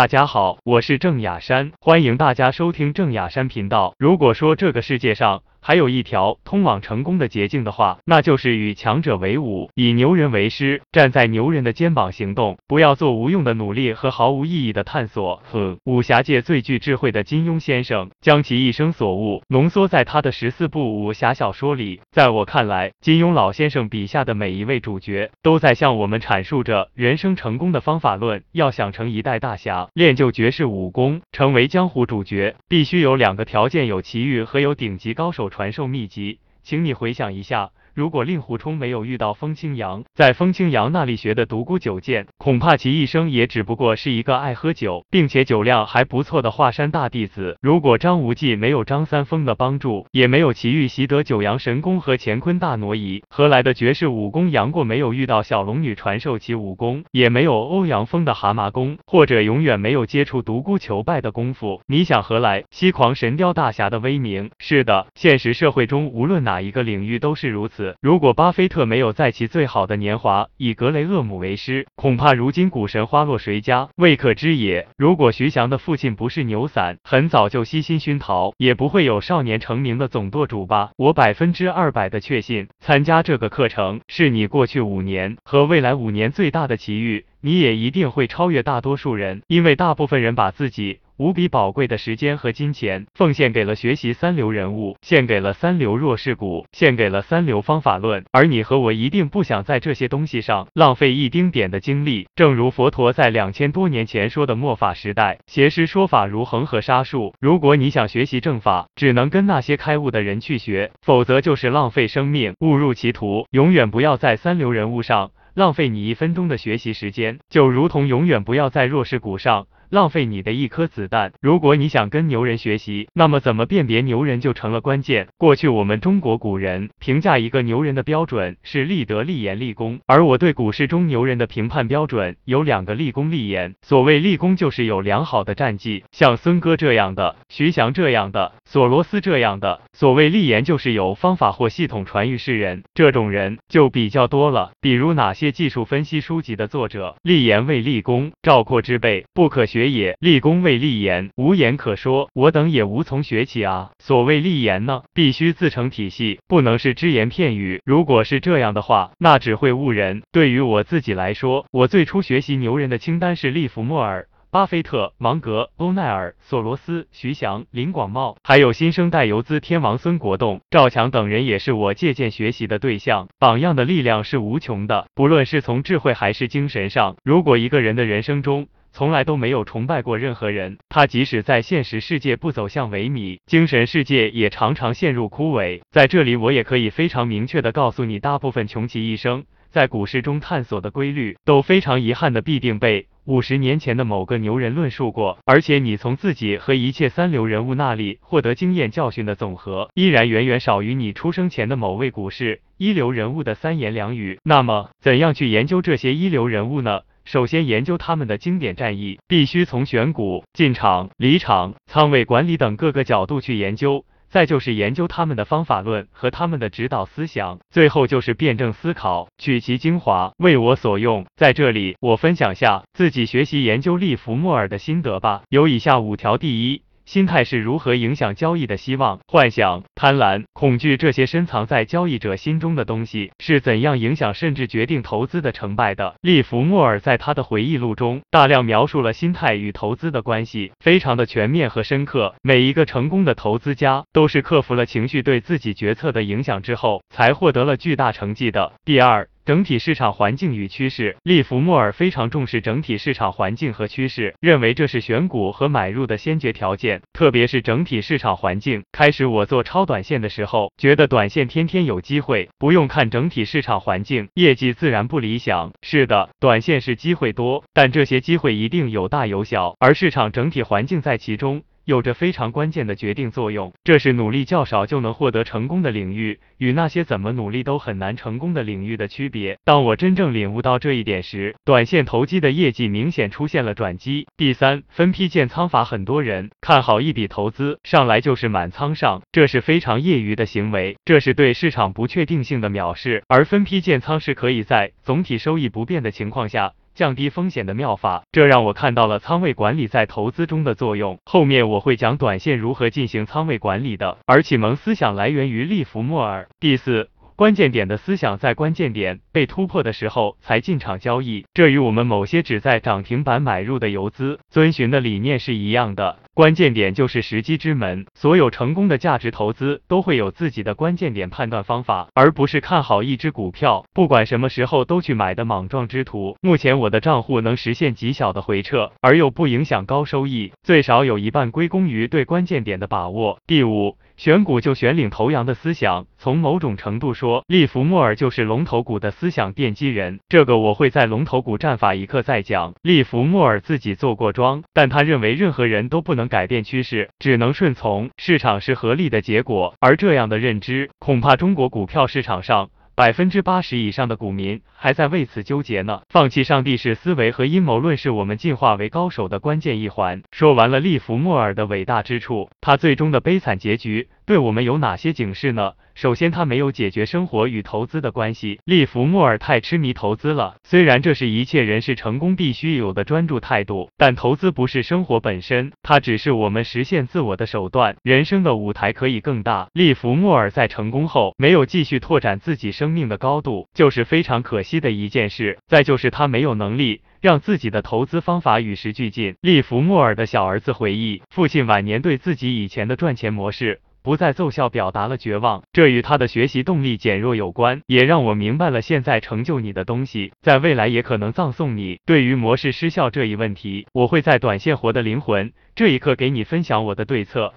大家好，我是郑雅珊，欢迎大家收听郑雅珊频道。如果说这个世界上还有一条通往成功的捷径的话，那就是与强者为伍，以牛人为师，站在牛人的肩膀行动，不要做无用的努力和毫无意义的探索。哼，武侠界最具智慧的金庸先生，将其一生所悟浓缩在他的十四部武侠小说里。在我看来，金庸老先生笔下的每一位主角，都在向我们阐述着人生成功的方法论。要想成一代大侠，练就绝世武功，成为江湖主角，必须有两个条件：有奇遇和有顶级高手传授秘籍。请你回想一下。如果令狐冲没有遇到风清扬，在风清扬那里学的独孤九剑，恐怕其一生也只不过是一个爱喝酒，并且酒量还不错的华山大弟子。如果张无忌没有张三丰的帮助，也没有奇遇习得九阳神功和乾坤大挪移，何来的绝世武功？杨过没有遇到小龙女传授其武功，也没有欧阳锋的蛤蟆功，或者永远没有接触独孤求败的功夫，你想何来西狂神雕大侠的威名？是的，现实社会中无论哪一个领域都是如此。如果巴菲特没有在其最好的年华以格雷厄姆为师，恐怕如今股神花落谁家，未可知也。如果徐翔的父亲不是牛散，很早就悉心熏陶，也不会有少年成名的总舵主吧。我百分之二百的确信，参加这个课程是你过去五年和未来五年最大的奇遇，你也一定会超越大多数人，因为大部分人把自己。无比宝贵的时间和金钱奉献给了学习三流人物，献给了三流弱势股，献给了三流方法论。而你和我一定不想在这些东西上浪费一丁点的精力。正如佛陀在两千多年前说的：“末法时代，邪师说法如恒河沙数。”如果你想学习正法，只能跟那些开悟的人去学，否则就是浪费生命，误入歧途。永远不要在三流人物上浪费你一分钟的学习时间，就如同永远不要在弱势股上。浪费你的一颗子弹。如果你想跟牛人学习，那么怎么辨别牛人就成了关键。过去我们中国古人评价一个牛人的标准是立德、立言、立功，而我对股市中牛人的评判标准有两个：立功、立言。所谓立功，就是有良好的战绩，像孙哥这样的，徐翔这样的，索罗斯这样的；所谓立言，就是有方法或系统传于世人，这种人就比较多了。比如哪些技术分析书籍的作者，立言为立功，赵括之辈不可学。学也，立功未立言，无言可说。我等也无从学起啊。所谓立言呢，必须自成体系，不能是只言片语。如果是这样的话，那只会误人。对于我自己来说，我最初学习牛人的清单是利弗莫尔。巴菲特、芒格、欧奈尔、索罗斯、徐翔、林广茂，还有新生代游资天王孙国栋、赵强等人，也是我借鉴学习的对象。榜样的力量是无穷的，不论是从智慧还是精神上。如果一个人的人生中，从来都没有崇拜过任何人，他即使在现实世界不走向萎靡，精神世界也常常陷入枯萎。在这里，我也可以非常明确的告诉你，大部分穷其一生在股市中探索的规律，都非常遗憾的必定被五十年前的某个牛人论述过。而且，你从自己和一切三流人物那里获得经验教训的总和，依然远远少于你出生前的某位股市一流人物的三言两语。那么，怎样去研究这些一流人物呢？首先研究他们的经典战役，必须从选股、进场、离场、仓位管理等各个角度去研究。再就是研究他们的方法论和他们的指导思想。最后就是辩证思考，取其精华，为我所用。在这里，我分享下自己学习研究利弗莫尔的心得吧。有以下五条：第一。心态是如何影响交易的？希望、幻想、贪婪、恐惧这些深藏在交易者心中的东西是怎样影响甚至决定投资的成败的？利弗莫尔在他的回忆录中大量描述了心态与投资的关系，非常的全面和深刻。每一个成功的投资家都是克服了情绪对自己决策的影响之后，才获得了巨大成绩的。第二。整体市场环境与趋势，利弗莫尔非常重视整体市场环境和趋势，认为这是选股和买入的先决条件，特别是整体市场环境。开始我做超短线的时候，觉得短线天天有机会，不用看整体市场环境，业绩自然不理想。是的，短线是机会多，但这些机会一定有大有小，而市场整体环境在其中。有着非常关键的决定作用，这是努力较少就能获得成功的领域，与那些怎么努力都很难成功的领域的区别。当我真正领悟到这一点时，短线投机的业绩明显出现了转机。第三，分批建仓法，很多人看好一笔投资上来就是满仓上，这是非常业余的行为，这是对市场不确定性的藐视。而分批建仓是可以在总体收益不变的情况下。降低风险的妙法，这让我看到了仓位管理在投资中的作用。后面我会讲短线如何进行仓位管理的。而启蒙思想来源于利弗莫尔。第四。关键点的思想在关键点被突破的时候才进场交易，这与我们某些只在涨停板买入的游资遵循的理念是一样的。关键点就是时机之门，所有成功的价值投资都会有自己的关键点判断方法，而不是看好一只股票，不管什么时候都去买的莽撞之徒。目前我的账户能实现极小的回撤，而又不影响高收益，最少有一半归功于对关键点的把握。第五。选股就选领头羊的思想，从某种程度说，利弗莫尔就是龙头股的思想奠基人。这个我会在龙头股战法一课再讲。利弗莫尔自己做过庄，但他认为任何人都不能改变趋势，只能顺从市场是合力的结果。而这样的认知，恐怕中国股票市场上。百分之八十以上的股民还在为此纠结呢。放弃上帝式思维和阴谋论是我们进化为高手的关键一环。说完了利弗莫尔的伟大之处，他最终的悲惨结局对我们有哪些警示呢？首先，他没有解决生活与投资的关系。利弗莫尔太痴迷投资了，虽然这是一切人士成功必须有的专注态度，但投资不是生活本身，它只是我们实现自我的手段。人生的舞台可以更大。利弗莫尔在成功后没有继续拓展自己生命的高度，就是非常可惜的一件事。再就是他没有能力让自己的投资方法与时俱进。利弗莫尔的小儿子回忆，父亲晚年对自己以前的赚钱模式。不再奏效，表达了绝望。这与他的学习动力减弱有关，也让我明白了现在成就你的东西，在未来也可能葬送你。对于模式失效这一问题，我会在短线活的灵魂这一刻给你分享我的对策。